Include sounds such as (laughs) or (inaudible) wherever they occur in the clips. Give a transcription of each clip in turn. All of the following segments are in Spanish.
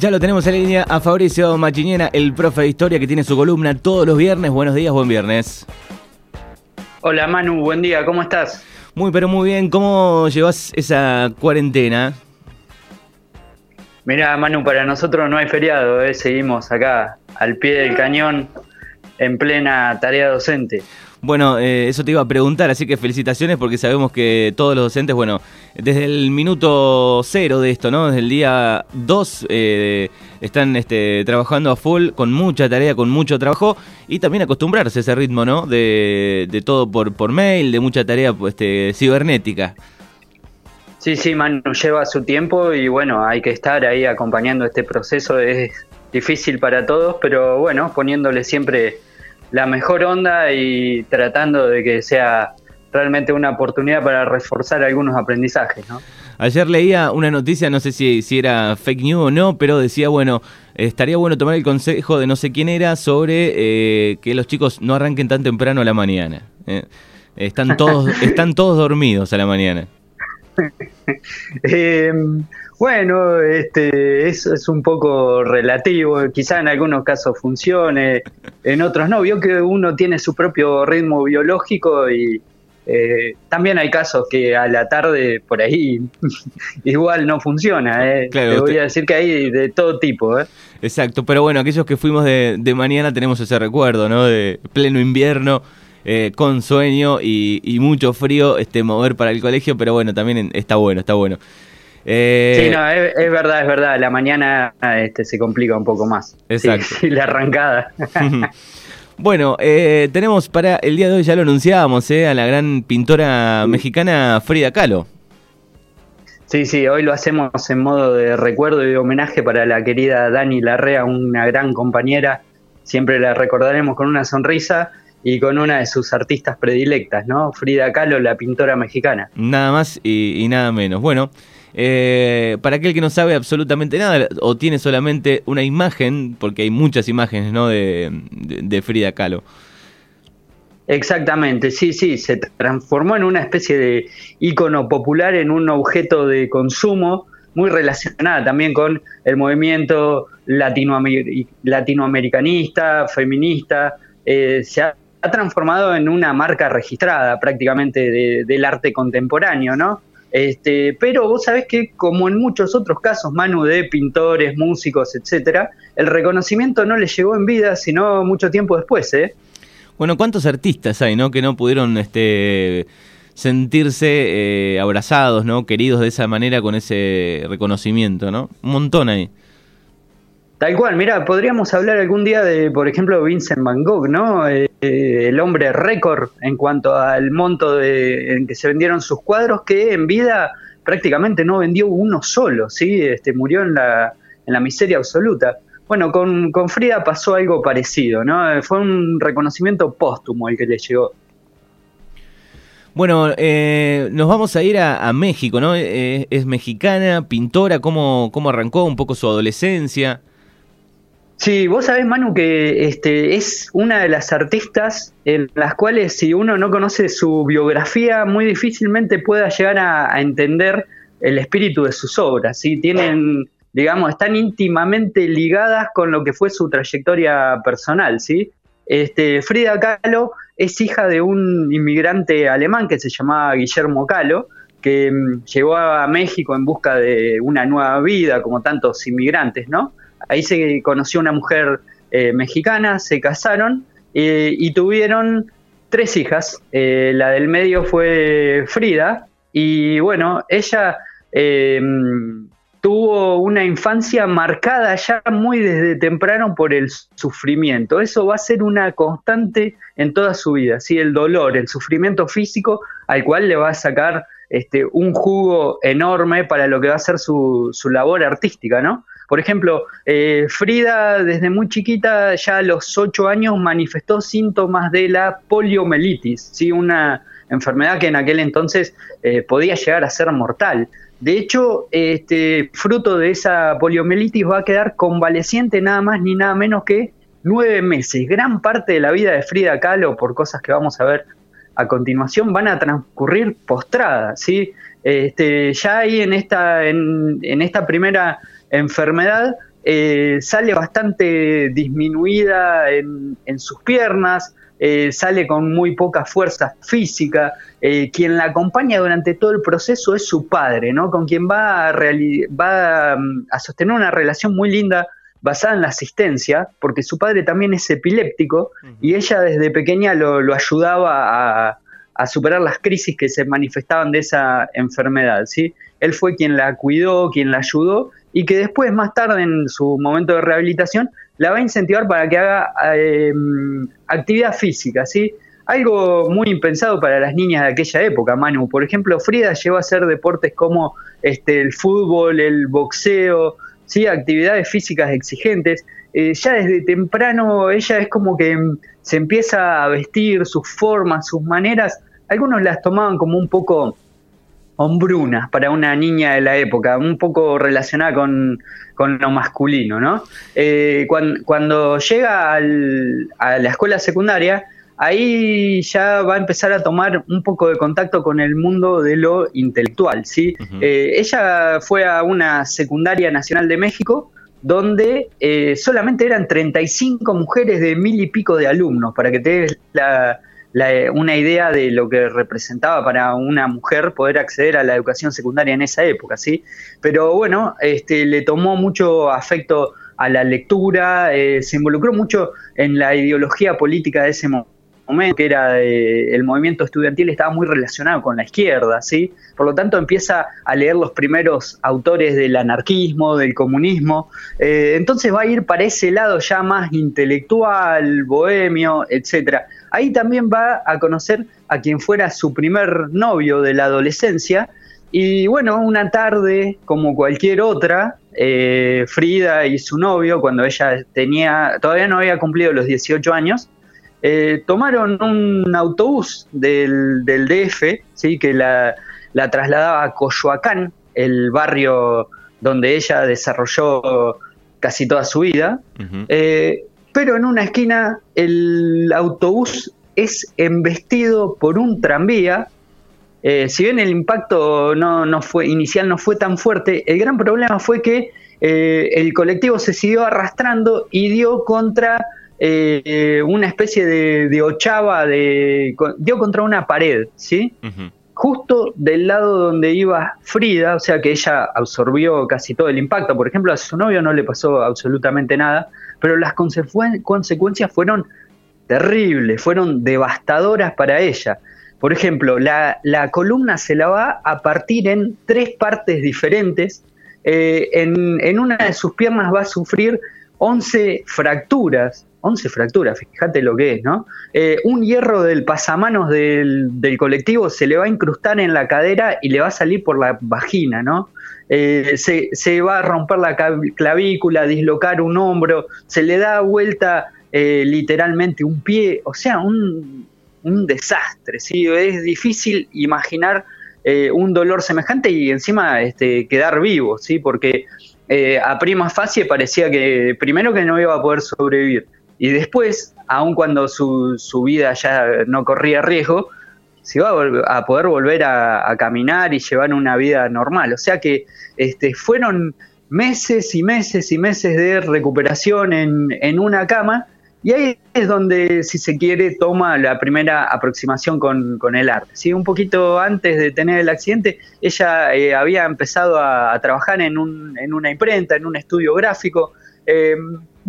Ya lo tenemos en línea a Fabricio Machiñena, el profe de historia que tiene su columna todos los viernes. Buenos días, buen viernes. Hola Manu, buen día, ¿cómo estás? Muy, pero muy bien. ¿Cómo llevas esa cuarentena? Mira, Manu, para nosotros no hay feriado, ¿eh? seguimos acá al pie del cañón en plena tarea docente. Bueno, eh, eso te iba a preguntar, así que felicitaciones porque sabemos que todos los docentes, bueno, desde el minuto cero de esto, ¿no? Desde el día 2 eh, están este, trabajando a full, con mucha tarea, con mucho trabajo y también acostumbrarse a ese ritmo, ¿no? De, de todo por, por mail, de mucha tarea pues, este, cibernética. Sí, sí, Manu, lleva su tiempo y bueno, hay que estar ahí acompañando este proceso. Es difícil para todos, pero bueno, poniéndole siempre la mejor onda y tratando de que sea realmente una oportunidad para reforzar algunos aprendizajes, ¿no? Ayer leía una noticia, no sé si, si era fake news o no, pero decía, bueno, estaría bueno tomar el consejo de no sé quién era sobre eh, que los chicos no arranquen tan temprano a la mañana. ¿eh? Están, todos, (laughs) están todos dormidos a la mañana. (laughs) eh, bueno, este, eso es un poco relativo, quizá en algunos casos funcione, en otros no. Vio que uno tiene su propio ritmo biológico y eh, también hay casos que a la tarde por ahí (laughs) igual no funciona. Eh. Te voy a decir que hay de todo tipo. Eh. Exacto, pero bueno, aquellos que fuimos de, de mañana tenemos ese recuerdo, ¿no? De pleno invierno. Eh, con sueño y, y, mucho frío este mover para el colegio, pero bueno, también está bueno, está bueno. Eh, sí, no, es, verdad, es verdad. La mañana este, se complica un poco más. Exacto. Sí, (laughs) la arrancada. (laughs) bueno, eh, tenemos para el día de hoy, ya lo anunciábamos, eh, a la gran pintora mexicana Frida Kahlo. Sí, sí, hoy lo hacemos en modo de recuerdo y de homenaje para la querida Dani Larrea, una gran compañera. Siempre la recordaremos con una sonrisa y con una de sus artistas predilectas, ¿no? Frida Kahlo, la pintora mexicana. Nada más y, y nada menos. Bueno, eh, para aquel que no sabe absolutamente nada o tiene solamente una imagen, porque hay muchas imágenes ¿no? de, Frida Kahlo. Exactamente, sí, sí, se transformó en una especie de ícono popular, en un objeto de consumo muy relacionada también con el movimiento latinoamer latinoamericanista, feminista. Eh, se ha, ha, transformado en una marca registrada prácticamente de, del arte contemporáneo, ¿no? Este, pero vos sabés que, como en muchos otros casos, Manu, de pintores, músicos, etcétera, el reconocimiento no le llegó en vida, sino mucho tiempo después, ¿eh? Bueno, ¿cuántos artistas hay, no? Que no pudieron este, sentirse eh, abrazados, ¿no? Queridos de esa manera con ese reconocimiento, ¿no? Un montón ahí. Tal cual, mira, podríamos hablar algún día de, por ejemplo, Vincent Van Gogh, ¿no? Eh, el hombre récord en cuanto al monto de, en que se vendieron sus cuadros, que en vida prácticamente no vendió uno solo, ¿sí? Este, murió en la, en la miseria absoluta. Bueno, con, con Frida pasó algo parecido, ¿no? Fue un reconocimiento póstumo el que le llegó. Bueno, eh, nos vamos a ir a, a México, ¿no? Eh, es mexicana, pintora, ¿cómo, ¿cómo arrancó un poco su adolescencia? Sí, vos sabés, Manu, que este, es una de las artistas en las cuales si uno no conoce su biografía, muy difícilmente pueda llegar a, entender el espíritu de sus obras. ¿sí? Tienen, digamos, están íntimamente ligadas con lo que fue su trayectoria personal. ¿sí? Este, Frida Kahlo es hija de un inmigrante alemán que se llamaba Guillermo Kahlo, que mm, llegó a México en busca de una nueva vida, como tantos inmigrantes, ¿no? Ahí se conoció una mujer eh, mexicana, se casaron eh, y tuvieron tres hijas. Eh, la del medio fue Frida y bueno, ella eh, tuvo una infancia marcada ya muy desde temprano por el sufrimiento. Eso va a ser una constante en toda su vida, ¿sí? el dolor, el sufrimiento físico al cual le va a sacar este, un jugo enorme para lo que va a ser su, su labor artística, ¿no? Por ejemplo, eh, Frida desde muy chiquita, ya a los ocho años, manifestó síntomas de la poliomielitis, ¿sí? una enfermedad que en aquel entonces eh, podía llegar a ser mortal. De hecho, este, fruto de esa poliomielitis va a quedar convaleciente nada más ni nada menos que nueve meses. Gran parte de la vida de Frida Kahlo, por cosas que vamos a ver a continuación, van a transcurrir postradas. ¿sí? Este, ya ahí en esta, en esta primera enfermedad eh, sale bastante disminuida en, sus piernas, eh, sale con muy poca fuerza física. Eh, quien la acompaña durante todo el proceso es su padre, ¿no? Con quien va a, va mm, a sostener una relación muy linda basada en la asistencia, porque su padre también es epiléptico y ella desde pequeña lo, ayudaba a, a, superar las crisis que se manifestaban de esa enfermedad, ¿sí? Él fue quien la cuidó, quien la ayudó y que después, más tarde en su momento de rehabilitación, la va a incentivar para que haga em, actividad física, ¿sí? Algo muy impensado para las niñas de aquella época, Manu. Por ejemplo, Frida llegó a hacer deportes como este, el fútbol, el boxeo, ¿sí? actividades físicas exigentes. Eh, ya desde temprano ella es como que em, se empieza a vestir, sus formas, sus maneras. Algunos las tomaban como un poco hombrunas para una niña de la época, un poco relacionada con, lo masculino, ¿no? Eh, cuando, llega a la escuela secundaria, ahí ya va a empezar a tomar un poco de contacto con el mundo de lo intelectual, ¿sí? Eh, ella fue a una secundaria nacional de México, donde eh, solamente eran 35 mujeres de mil y pico de alumnos, para que te des la, una idea de lo que representaba para una mujer poder acceder a la educación secundaria en esa época, ¿sí? Pero bueno, este, le tomó mucho afecto a la lectura, eh, se involucró mucho en la ideología política de ese momento que era el movimiento estudiantil estaba muy relacionado con la izquierda, ¿sí? Por lo tanto empieza a leer los primeros autores del anarquismo, del comunismo, eh, entonces va a ir para ese lado ya más intelectual, bohemio, etcétera. Ahí también va a conocer a quien fuera su primer novio de la adolescencia, y bueno, una tarde, como cualquier otra, eh, Frida y su novio, cuando ella tenía, todavía no había cumplido los 18 años, eh, tomaron un autobús del, DF, ¿sí? que la, trasladaba a Coyoacán, el barrio donde ella desarrolló casi toda su vida, eh, pero en una esquina el autobús es embestido por un tranvía. Eh, si bien el impacto no, no, fue, inicial no fue tan fuerte, el gran problema fue que el colectivo se siguió arrastrando y dio contra eh, una especie de, ochava, de, dio contra una pared, ¿sí? Justo del lado donde iba Frida, o sea que ella absorbió casi todo el impacto. Por ejemplo, a su novio no le pasó absolutamente nada, pero las consecuencias fueron terribles, fueron devastadoras para ella. Por ejemplo, la, columna se la va a partir en tres partes diferentes. Eh, en, en, una de sus piernas va a sufrir 11 fracturas 11 fracturas, fíjate lo que es, ¿no? Eh, un hierro del pasamanos del, colectivo se le va a incrustar en la cadera y le va a salir por la vagina, ¿no? Eh, se, va a romper la clavícula, dislocar un hombro, se le da vuelta eh, literalmente un pie, o sea, un, desastre, ¿sí? Es difícil imaginar un dolor semejante y encima este, quedar vivo, ¿sí? Porque a prima facie parecía que primero que no iba a poder sobrevivir y después, aun cuando su, su vida ya no corría riesgo, se iba a, poder volver a, caminar y llevar una vida normal. O sea que este, fueron meses y meses y meses de recuperación en, en una cama y ahí es donde, si se quiere, toma la primera aproximación con, con el arte. ¿sí? Un poquito antes de tener el accidente, ella eh, había empezado a, trabajar en, un, en, una imprenta, en un estudio gráfico. Eh,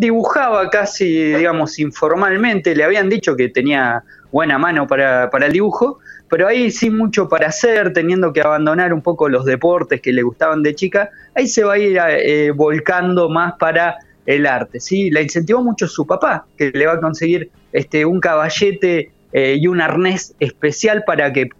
dibujaba casi, digamos, informalmente, le habían dicho que tenía buena mano para, el dibujo, pero ahí sin mucho para hacer, teniendo que abandonar un poco los deportes que le gustaban de chica, ahí se va a ir eh, volcando más para el arte, ¿sí? La incentivó mucho su papá, que le va a conseguir este, un caballete eh, y un arnés especial para que,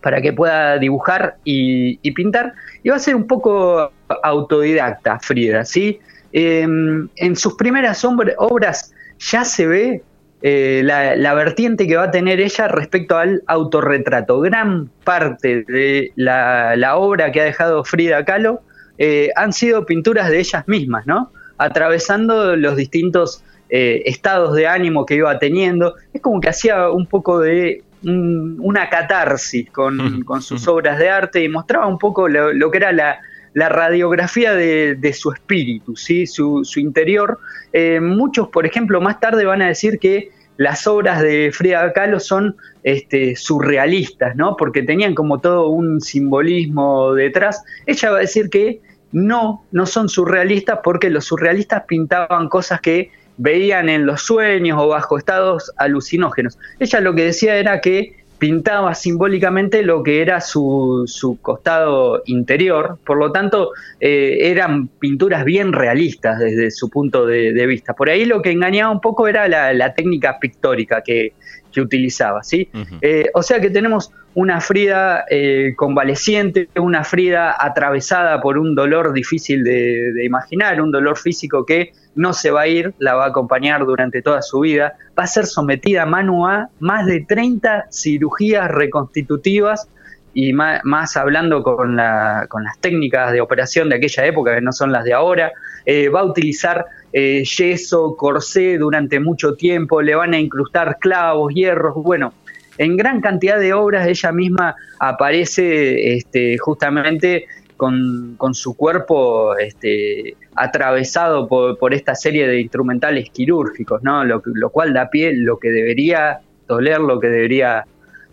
para que pueda dibujar y, y pintar, y va a ser un poco autodidacta Frida, ¿sí? Em, en sus primeras obras ya se ve eh, la, vertiente que va a tener ella respecto al autorretrato. Gran parte de la, obra que ha dejado Frida Kahlo eh, han sido pinturas de ellas mismas, ¿no? Atravesando los distintos eh, estados de ánimo que iba teniendo. Es como que hacía un poco de una catarsis (laughs) con, sus obras de arte y mostraba un poco lo, que era la, la radiografía de, su espíritu, ¿sí? su, interior. Eh, muchos, por ejemplo, más tarde van a decir que las obras de Frida Kahlo son este, surrealistas, ¿no? Porque tenían como todo un simbolismo detrás. Ella va a decir que no, no son surrealistas porque los surrealistas pintaban cosas que veían en los sueños o bajo estados alucinógenos. Ella lo que decía era que pintaba simbólicamente lo que era su, su costado interior, por lo tanto eh, eran pinturas bien realistas desde su punto de, vista. Por ahí lo que engañaba un poco era la, técnica pictórica que, que utilizaba, ¿sí? Eh, o sea que tenemos una Frida eh, convaleciente, una Frida atravesada por un dolor difícil de, imaginar, un dolor físico que no se va a ir, la va a acompañar durante toda su vida, va a ser sometida mano a más de 30 cirugías reconstitutivas y más, hablando con, las técnicas de operación de aquella época, que no son las de ahora, eh, va a utilizar eh, yeso, corsé durante mucho tiempo, le van a incrustar clavos, hierros, bueno, en gran cantidad de obras ella misma aparece este, justamente con, su cuerpo este, atravesado por, esta serie de instrumentales quirúrgicos, ¿no? Lo, cual da pie lo que debería doler, lo que debería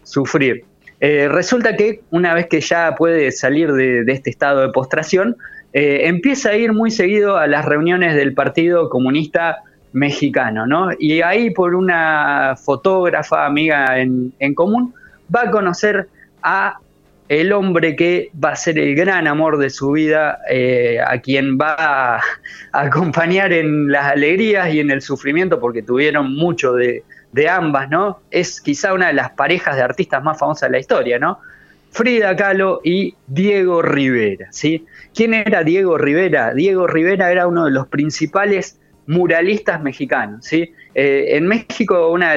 sufrir. Eh, resulta que una vez que ya puede salir de, este estado de postración, eh, empieza a ir muy seguido a las reuniones del Partido Comunista mexicano, ¿no? Y ahí por una fotógrafa amiga en, común va a conocer a el hombre que va a ser el gran amor de su vida, eh, a quien va a, (laughs) acompañar en las alegrías y en el sufrimiento, porque tuvieron mucho de, de, ambas, ¿no? Es quizá una de las parejas de artistas más famosas de la historia, ¿no? Frida Kahlo y Diego Rivera, ¿sí? ¿Quién era Diego Rivera? Diego Rivera era uno de los principales muralistas mexicanos. ¿sí? Eh, en México una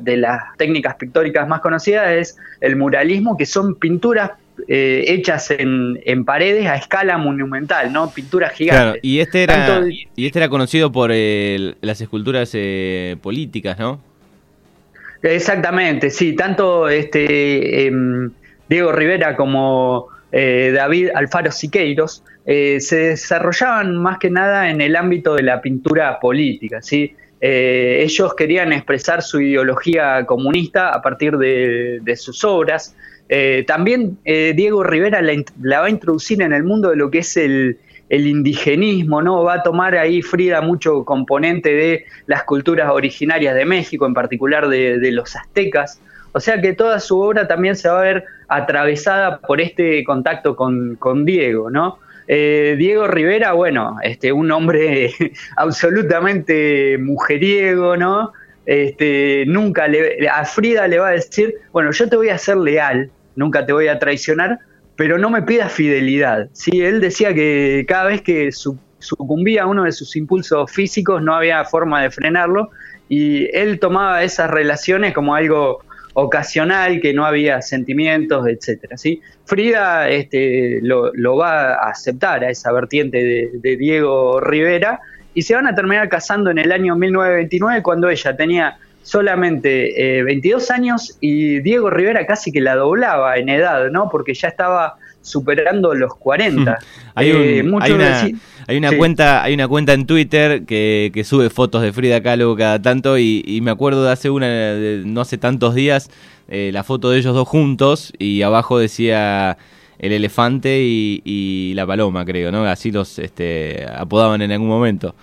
de, las técnicas pictóricas más conocidas es el muralismo, que son pinturas eh, hechas en, paredes a escala monumental, ¿no? Pinturas gigantes. y este era, y este era conocido por las esculturas eh, políticas, ¿no? Exactamente, sí. Tanto este em, Diego Rivera como David Alfaro Siqueiros eh, se desarrollaban más que nada en el ámbito de la pintura política. ¿sí? Eh, ellos querían expresar su ideología comunista a partir de, sus obras. Eh, también Diego Rivera la, va a introducir en el mundo de lo que es el, indigenismo, ¿no? Va a tomar ahí Frida mucho componente de las culturas originarias de México, en particular de, los aztecas. O sea que toda su obra también se va a ver atravesada por este contacto con, Diego, ¿no? Eh, Diego Rivera, bueno, este, un hombre (laughs) absolutamente mujeriego, ¿no? Este, nunca le, a Frida le va a decir, bueno, yo te voy a ser leal, nunca te voy a traicionar, pero no me pidas fidelidad. ¿sí? Él decía que cada vez que sucumbía a uno de sus impulsos físicos no había forma de frenarlo y él tomaba esas relaciones como algo ocasional, que no había sentimientos, etcétera. ¿sí? Frida este, lo, va a aceptar a esa vertiente de, Diego Rivera y se van a terminar casando en el año 1929 cuando ella tenía solamente 22 eh, años y Diego Rivera casi que la doblaba en edad, ¿no? Porque ya estaba superando los 40. (laughs) hay, eh, hay, una, cuenta hay una cuenta en Twitter que, sube fotos de Frida Kahlo cada tanto y, me acuerdo de hace una no hace tantos días eh, la foto de ellos dos juntos y abajo decía el elefante y, la paloma creo no así los este, apodaban en algún momento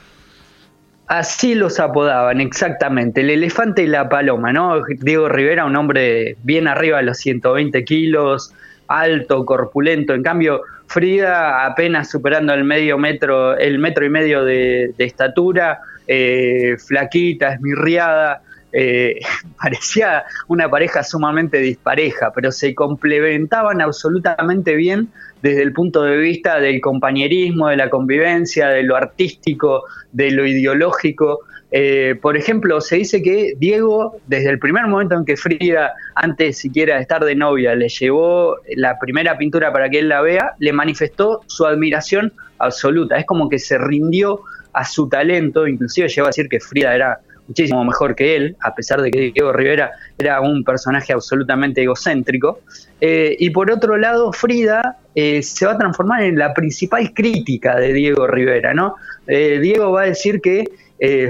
Así los apodaban, exactamente. El elefante y la paloma, ¿no? Diego Rivera, un hombre bien arriba de los 120 kilos, alto, corpulento. En cambio, Frida apenas superando el medio metro, el metro y medio de, estatura, eh, flaquita, esmirriada. Eh, (laughs) parecía una pareja sumamente dispareja, pero se complementaban absolutamente bien desde el punto de vista del compañerismo, de la convivencia, de lo artístico, de lo ideológico. Eh, por ejemplo, se dice que Diego, desde el primer momento en que Frida, antes siquiera de estar de novia, le llevó la primera pintura para que él la vea, le manifestó su admiración absoluta. Es como que se rindió a su talento, inclusive llegó a decir que Frida era muchísimo mejor que él, a pesar de que Diego Rivera era un personaje absolutamente egocéntrico. Eh, y por otro lado, Frida eh, se va a transformar en la principal crítica de Diego Rivera, ¿no? Eh, Diego va a decir que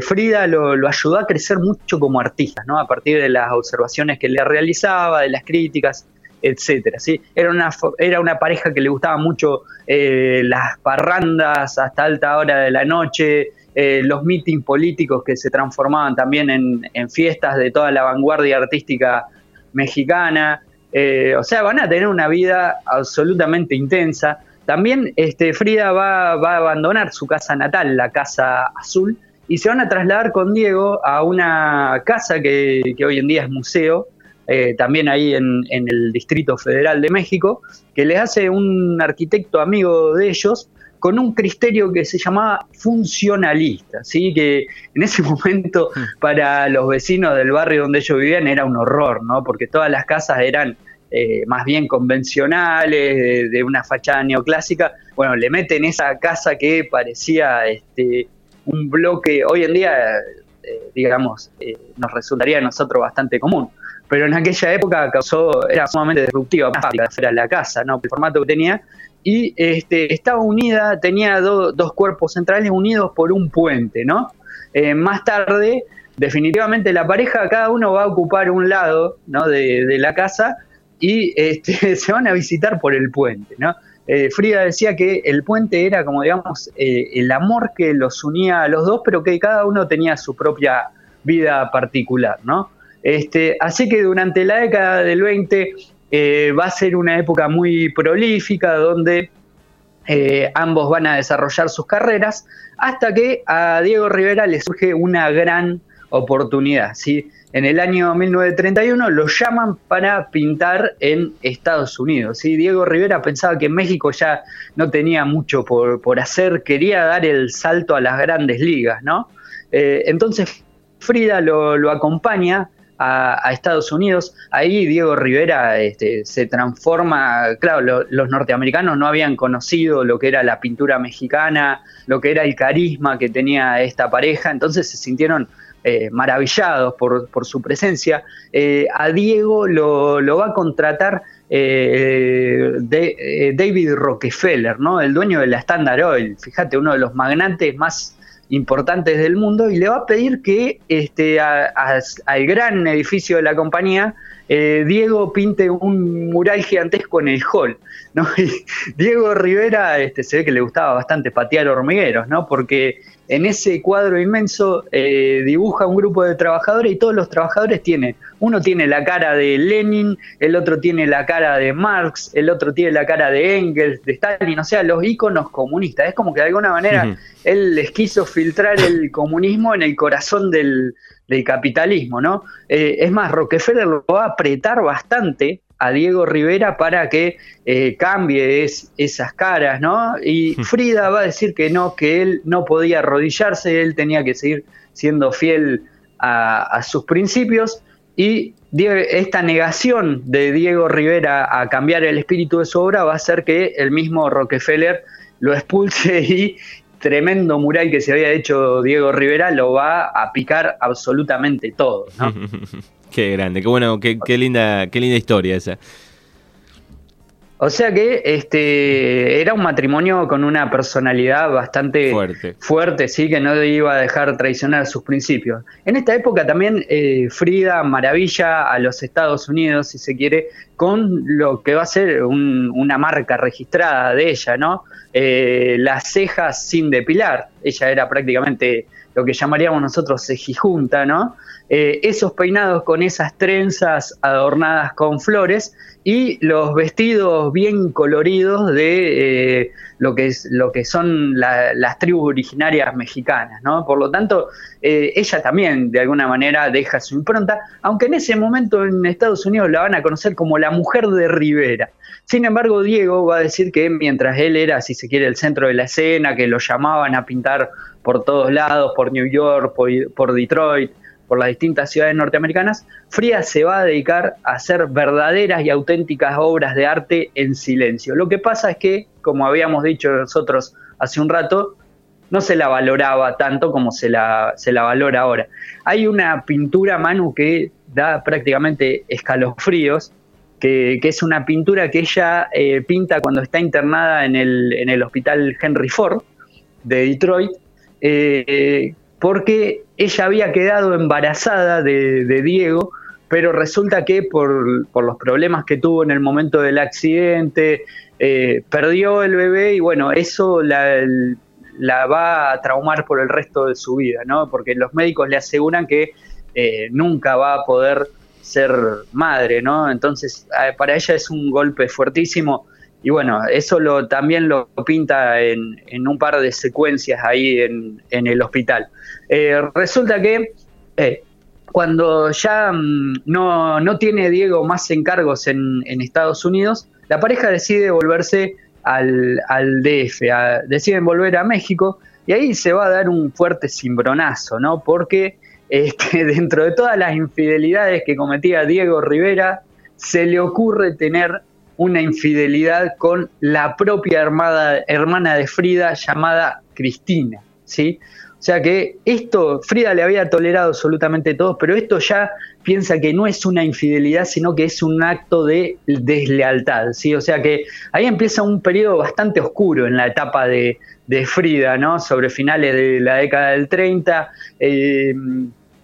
Frida lo, ayudó a crecer mucho como artista, ¿no? A partir de las observaciones que le realizaba, de las críticas, etcétera, ¿sí? Era una, era una pareja que le gustaba mucho las parrandas hasta alta hora de la noche, eh, los mítines políticos que se transformaban también en, fiestas de toda la vanguardia artística mexicana. Eh, o sea, van a tener una vida absolutamente intensa. También este, Frida va, a abandonar su casa natal, la Casa Azul, y se van a trasladar con Diego a una casa que, hoy en día es museo, eh, también ahí en, en, el Distrito Federal de México, que les hace un arquitecto amigo de ellos, con un criterio que se llamaba funcionalista, ¿sí? que en ese (laughs) momento hmm. para los vecinos del barrio donde ellos vivían era un horror, ¿no? porque todas las casas eran eh, más bien convencionales, de, una fachada neoclásica. Bueno, le meten esa casa que parecía este, un bloque, hoy en día, eh, digamos, eh, nos resultaría a nosotros bastante común. Pero en aquella época causó, era sumamente disruptiva era la casa, ¿no? El formato que tenía y este, estaba unida, tenía dos cuerpos centrales unidos por un puente, ¿no? Eh, más tarde, definitivamente la pareja, cada uno va a ocupar un lado de, la casa y este, (laughs) se van a visitar por el puente, ¿no? Eh, Frida decía que el puente era como, digamos, eh, el amor que los unía a los dos, pero que cada uno tenía su propia vida particular, ¿no? Este, así que durante la década del 20 eh, va a ser una época muy prolífica donde eh, ambos van a desarrollar sus carreras hasta que a Diego Rivera le surge una gran oportunidad. ¿sí? En el año 1931 lo llaman para pintar en Estados Unidos. ¿sí? Diego Rivera pensaba que México ya no tenía mucho por, hacer, quería dar el salto a las grandes ligas. ¿no? Eh, entonces Frida lo, lo acompaña a, Estados Unidos. Ahí Diego Rivera este, se transforma, claro, los norteamericanos no habían conocido lo que era la pintura mexicana, lo que era el carisma que tenía esta pareja, entonces se sintieron eh, maravillados por, su presencia. Eh, a Diego lo, va a contratar eh, de, David Rockefeller, ¿no? el dueño de la Standard Oil, fíjate, uno de los magnates más importantes del mundo y le va a pedir que este, al gran edificio de la compañía eh, Diego pinte un mural gigantesco en el hall. ¿no? (laughs) Diego Rivera este, se ve que le gustaba bastante patear hormigueros, ¿no? porque en ese cuadro inmenso eh, dibuja un grupo de trabajadores y todos los trabajadores tienen, uno tiene la cara de Lenin, el otro tiene la cara de Marx, el otro tiene la cara de Engels, de Stalin, o sea, los íconos comunistas. Es como que de alguna manera él les quiso filtrar el comunismo en el corazón del, capitalismo, ¿no? Eh, es más, Rockefeller lo va a apretar bastante a Diego Rivera para que eh, cambie esas caras, ¿no? Y Frida va a decir que no, que él no podía arrodillarse, él tenía que seguir siendo fiel a, sus principios y esta negación de Diego Rivera a cambiar el espíritu de su obra va a hacer que el mismo Rockefeller lo expulse (laughs) y tremendo mural que se había hecho Diego Rivera lo va a picar absolutamente todo, ¿no? (laughs) Qué grande, qué bueno, qué, linda, qué linda historia esa. O sea que este era un matrimonio con una personalidad bastante fuerte, sí, que no iba a dejar traicionar sus principios. En esta época también eh, Frida maravilla a los Estados Unidos, si se quiere, con lo que va a ser una marca registrada de ella, ¿no? Eh, las cejas sin depilar. Ella era prácticamente lo que llamaríamos nosotros cejijunta, ¿no? Eh, esos peinados con esas trenzas adornadas con flores y los vestidos bien coloridos de eh, lo, que es, lo que son las tribus originarias mexicanas, ¿no? Por lo tanto, eh, ella también de alguna manera deja su impronta, aunque en ese momento en Estados Unidos la van a conocer como la mujer de Rivera. Sin embargo, Diego va a decir que mientras él era, si se quiere, el centro de la escena, que lo llamaban a pintar por todos lados, por New York, por Detroit, por las distintas ciudades norteamericanas, Fría se va a dedicar a hacer verdaderas y auténticas obras de arte en silencio. Lo que pasa es que, como habíamos dicho nosotros hace un rato, no se la valoraba tanto como se la, se la valora ahora. Hay una pintura, Manu, que da prácticamente escalofríos, que, es una pintura que ella eh, pinta cuando está internada en el, en el hospital Henry Ford de Detroit, eh, porque ella había quedado embarazada de, Diego, pero resulta que por, los problemas que tuvo en el momento del accidente, eh, perdió el bebé y bueno, eso la, la, va a traumar por el resto de su vida, ¿no? Porque los médicos le aseguran que nunca va a poder ser madre, ¿no? Entonces, para ella es un golpe fuertísimo y bueno, eso lo, también lo pinta en, un par de secuencias ahí en, el hospital. Eh, resulta que eh, cuando ya mm, no, tiene Diego más encargos en, Estados Unidos, la pareja decide volverse al, DF, deciden volver a México y ahí se va a dar un fuerte cimbronazo, ¿no? Porque este, (laughs) dentro de todas las infidelidades que cometía Diego Rivera, se le ocurre tener una infidelidad con la propia hermana de Frida llamada Cristina, ¿sí? O sea que esto, Frida le había tolerado absolutamente todo, pero esto ya piensa que no es una infidelidad, sino que es un acto de deslealtad, ¿sí? O sea que ahí empieza un periodo bastante oscuro en la etapa de, Frida, ¿no? Sobre finales de la década del 30,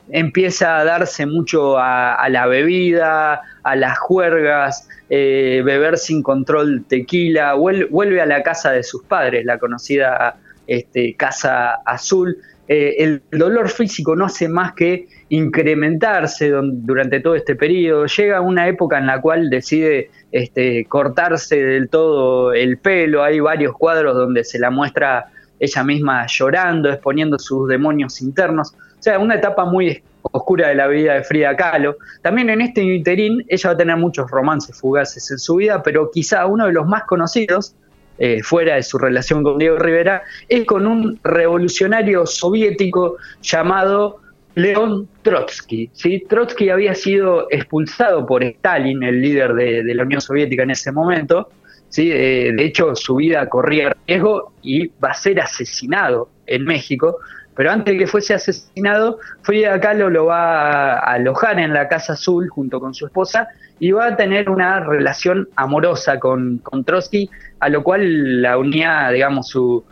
empieza a darse mucho a, la bebida, a las juergas, eh, beber sin control tequila, vuelve, a la casa de sus padres, la conocida este, Casa Azul. Eh, el dolor físico no hace más que incrementarse durante todo este periodo. Llega una época en la cual decide este, cortarse del todo el pelo. Hay varios cuadros donde se la muestra ella misma llorando, exponiendo sus demonios internos. Sea, una etapa muy oscura de la vida de Frida Kahlo. También en este interín ella va a tener muchos romances fugaces en su vida, pero quizá uno de los más conocidos, eh, fuera de su relación con Diego Rivera, es con un revolucionario soviético llamado León Trotsky. ¿sí? Trotsky había sido expulsado por Stalin, el líder de, la Unión Soviética en ese momento. ¿sí? Eh, de hecho, su vida corría riesgo y va a ser asesinado en México pero antes de que fuese asesinado, Frida Kahlo lo va a alojar en la Casa Azul junto con su esposa y va a tener una relación amorosa con, Trotsky, a lo cual la unía, digamos, su,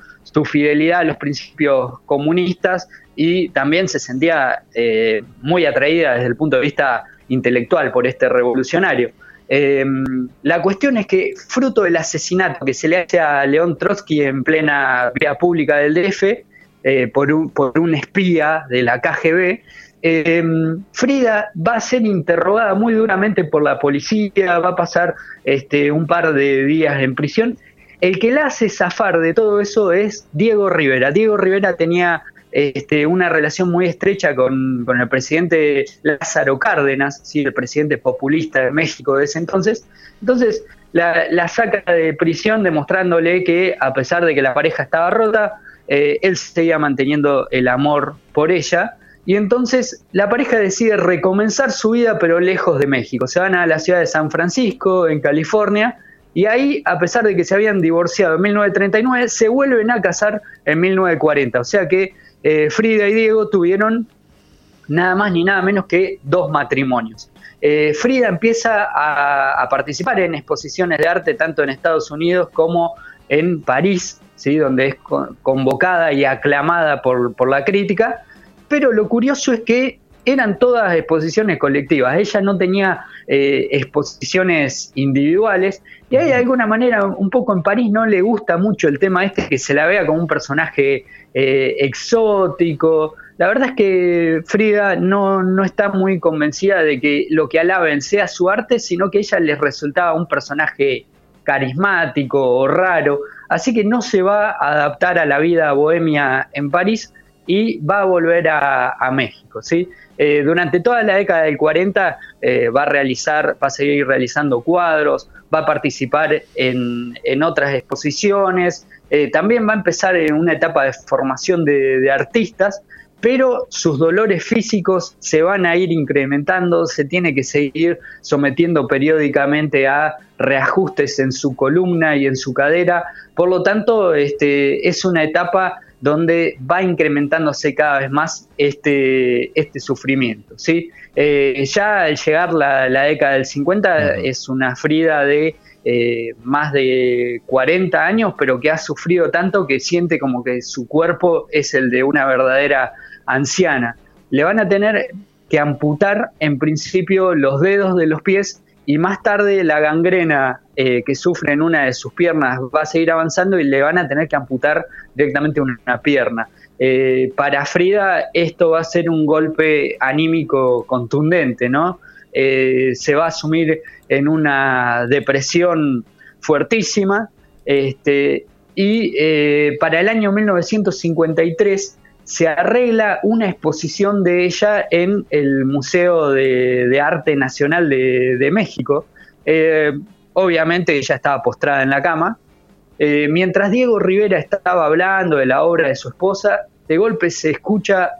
fidelidad a los principios comunistas y también se sentía eh, muy atraída desde el punto de vista intelectual por este revolucionario. Em, la cuestión es que, fruto del asesinato que se le hace a León Trotsky en plena vía pública del DF, eh, por, un, espía de la KGB, em, Frida va a ser interrogada muy duramente por la policía, va a pasar este, un par de días en prisión. El que la hace zafar de todo eso es Diego Rivera. Diego Rivera tenía este, una relación muy estrecha con, el presidente Lázaro Cárdenas, ¿sí? el presidente populista de México de ese entonces. Entonces la saca de prisión demostrándole que a pesar de que la pareja estaba rota, eh, él seguía manteniendo el amor por ella. Y entonces la pareja decide recomenzar su vida, pero lejos de México. Se van a la ciudad de San Francisco, en California, y ahí, a pesar de que se habían divorciado en 1939, se vuelven a casar en 1940. O sea que eh, Frida y Diego tuvieron nada más ni nada menos que dos matrimonios. Eh, Frida empieza a, a, participar en exposiciones de arte tanto en Estados Unidos como en París, ¿sí? donde es convocada y aclamada por, la crítica, pero lo curioso es que eran todas exposiciones colectivas, ella no tenía eh, exposiciones individuales. Y hay de alguna manera un poco en París no le gusta mucho el tema este que se la vea como un personaje eh, exótico. La verdad es que Frida no, no está muy convencida de que lo que alaben sea su arte, sino que ella les resultaba un personaje carismático o raro, así que no se va a adaptar a la vida bohemia en París y va a volver a, México. ¿sí? Eh, durante toda la década del 40 eh, va a realizar, va a seguir realizando cuadros, va a participar en, otras exposiciones, eh, también va a empezar en una etapa de formación de artistas pero sus dolores físicos se van a ir incrementando, se tiene que seguir sometiendo periódicamente a reajustes en su columna y en su cadera, por lo tanto este, es una etapa donde va incrementándose cada vez más este, este sufrimiento. ¿sí? Eh, ya al llegar la, la década del 50 es una Frida de eh, más de 40 años, pero que ha sufrido tanto que siente como que su cuerpo es el de una verdadera anciana. Le van a tener que amputar en principio los dedos de los pies y más tarde la gangrena eh, que sufre en una de sus piernas va a seguir avanzando y le van a tener que amputar directamente una pierna. Eh, para Frida esto va a ser un golpe anímico contundente, ¿no? se va a asumir en una depresión fuertísima. Este, y eh, para el año 1953 se arregla una exposición de ella en el Museo de, Arte Nacional de, México. Eh, obviamente ella estaba postrada en la cama. Eh, mientras Diego Rivera estaba hablando de la obra de su esposa, de golpe se escucha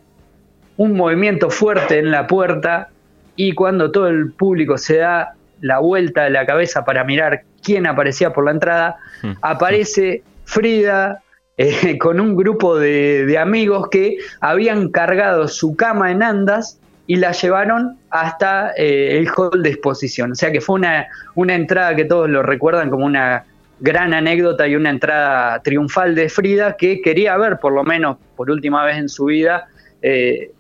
un movimiento fuerte en la puerta y cuando todo el público se da la vuelta de la cabeza para mirar quién aparecía por la entrada, mm. aparece Frida eh, (laughs) con un grupo de, amigos que habían cargado su cama en andas y la llevaron hasta eh, el hall de exposición. O sea que fue una, una entrada que todos lo recuerdan como una gran anécdota y una entrada triunfal de Frida que quería ver, por lo menos por última vez en su vida, eh,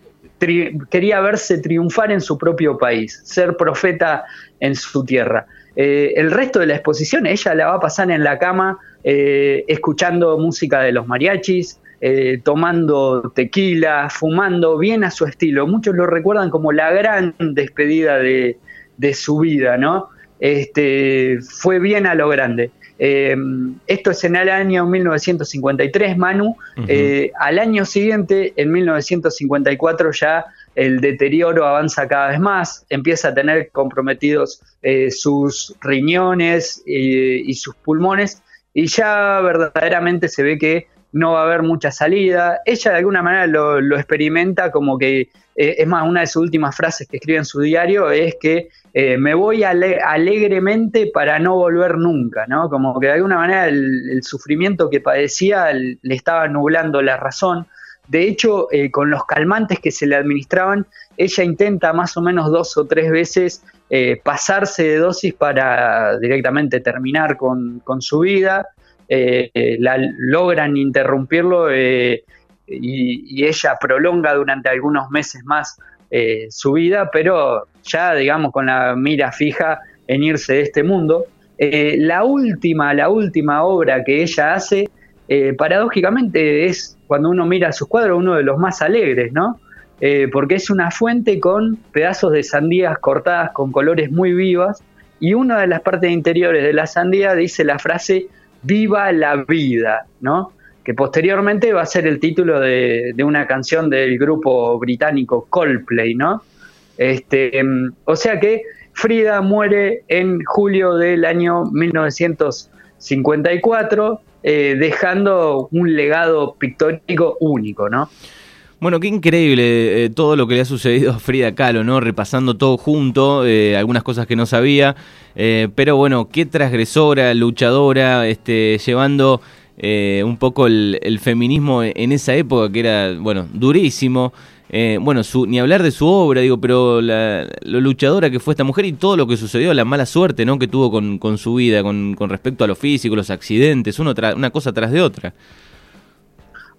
quería verse triunfar en su propio país, ser profeta en su tierra. Eh, el resto de la exposición ella la va a pasar en la cama eh, escuchando música de los mariachis, eh, tomando tequila, fumando bien a su estilo. Muchos lo recuerdan como la gran despedida de, de su vida, ¿no? Este, fue bien a lo grande. Eh, esto es en el año 1953, Manu. Eh, al año siguiente, en 1954, ya el deterioro avanza cada vez más, empieza a tener comprometidos eh, sus riñones y sus pulmones, y ya verdaderamente se ve que no va a haber mucha salida. Ella de alguna manera lo, experimenta como que, es más, una de sus últimas frases que escribe en su diario es que eh, me voy alegremente para no volver nunca, ¿no? Como que de alguna manera el, sufrimiento que padecía le estaba nublando la razón. De hecho, eh, con los calmantes que se le administraban, ella intenta más o menos dos o tres veces eh, pasarse de dosis para directamente terminar con, su vida. la, logran interrumpirlo y, y, ella prolonga durante algunos meses más eh, su vida, pero ya digamos con la mira fija en irse de este mundo. Eh, la última, la última obra que ella hace, eh, paradójicamente es cuando uno mira sus cuadros uno de los más alegres, ¿no? porque es una fuente con pedazos de sandías cortadas con colores muy vivas y una de las partes interiores de la sandía dice la frase viva la vida, ¿no? que posteriormente va a ser el título de, una canción del grupo británico Coldplay, ¿no? Este, em, o sea que Frida muere en julio del año 1954, eh, dejando un legado pictórico único, ¿no? Bueno, qué increíble eh, todo lo que le ha sucedido a Frida Kahlo, ¿no? Repasando todo junto, eh, algunas cosas que no sabía, pero bueno, qué transgresora, luchadora, este, llevando un poco el, feminismo en esa época que era, bueno, durísimo. Eh, bueno, su, ni hablar de su obra, digo, pero la, lo luchadora que fue esta mujer y todo lo que sucedió, la mala suerte ¿no? que tuvo con, con su vida, con, con, respecto a lo físico, los accidentes, uno una cosa tras de otra.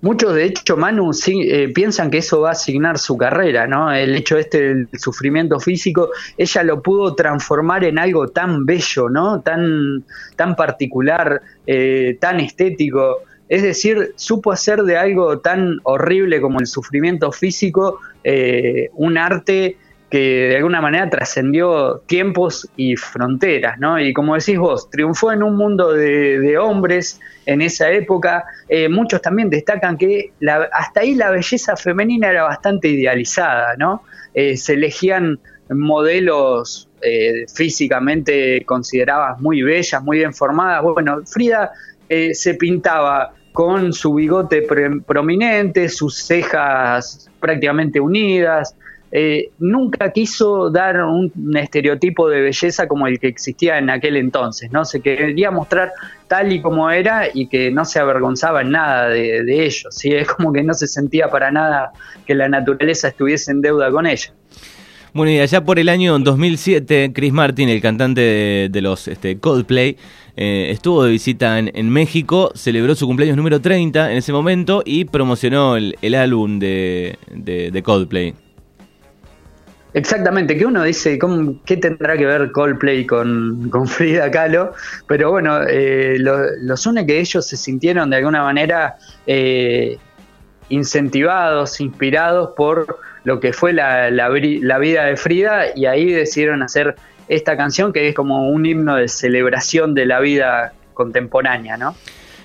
Muchos, de hecho, Manu, eh, piensan que eso va a asignar su carrera, ¿no? El hecho este del sufrimiento físico, ella lo pudo transformar en algo tan bello, ¿no? Tan, tan particular, eh, tan estético. Es decir, supo hacer de algo tan horrible como el sufrimiento físico eh, un arte que de alguna manera trascendió tiempos y fronteras, ¿no? Y como decís vos, triunfó en un mundo de, hombres en esa época. Eh, muchos también destacan que hasta ahí la belleza femenina era bastante idealizada, ¿no? Eh, se elegían modelos eh, físicamente consideradas muy bellas, muy bien formadas. Bueno, Frida se pintaba con su bigote prominente, sus cejas prácticamente unidas, eh, nunca quiso dar un, estereotipo de belleza como el que existía en aquel entonces, ¿no? Se quería mostrar tal y como era y que no se avergonzaba en nada de, ello, ¿sí? Es como que no se sentía para nada que la naturaleza estuviese en deuda con ella. Bueno, y allá por el año 2007, Chris Martin, el cantante de, los este, Coldplay, eh, estuvo de visita en, México, celebró su cumpleaños número 30 en ese momento y promocionó el, álbum de, Coldplay. Exactamente, que uno dice, ¿qué tendrá que ver Coldplay con, Frida Kahlo? Pero bueno, eh, los une que ellos se sintieron de alguna manera eh, incentivados, inspirados por lo que fue la, la, vida de Frida y ahí decidieron hacer esta canción que es como un himno de celebración de la vida contemporánea, ¿no?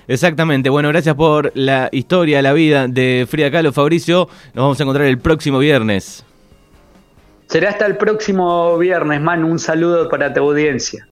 Exactamente. Bueno, gracias por la historia, la vida de Frida Kahlo, Fabricio. Nos vamos a encontrar el próximo viernes. Será hasta el próximo viernes, Manu. Un saludo para tu audiencia.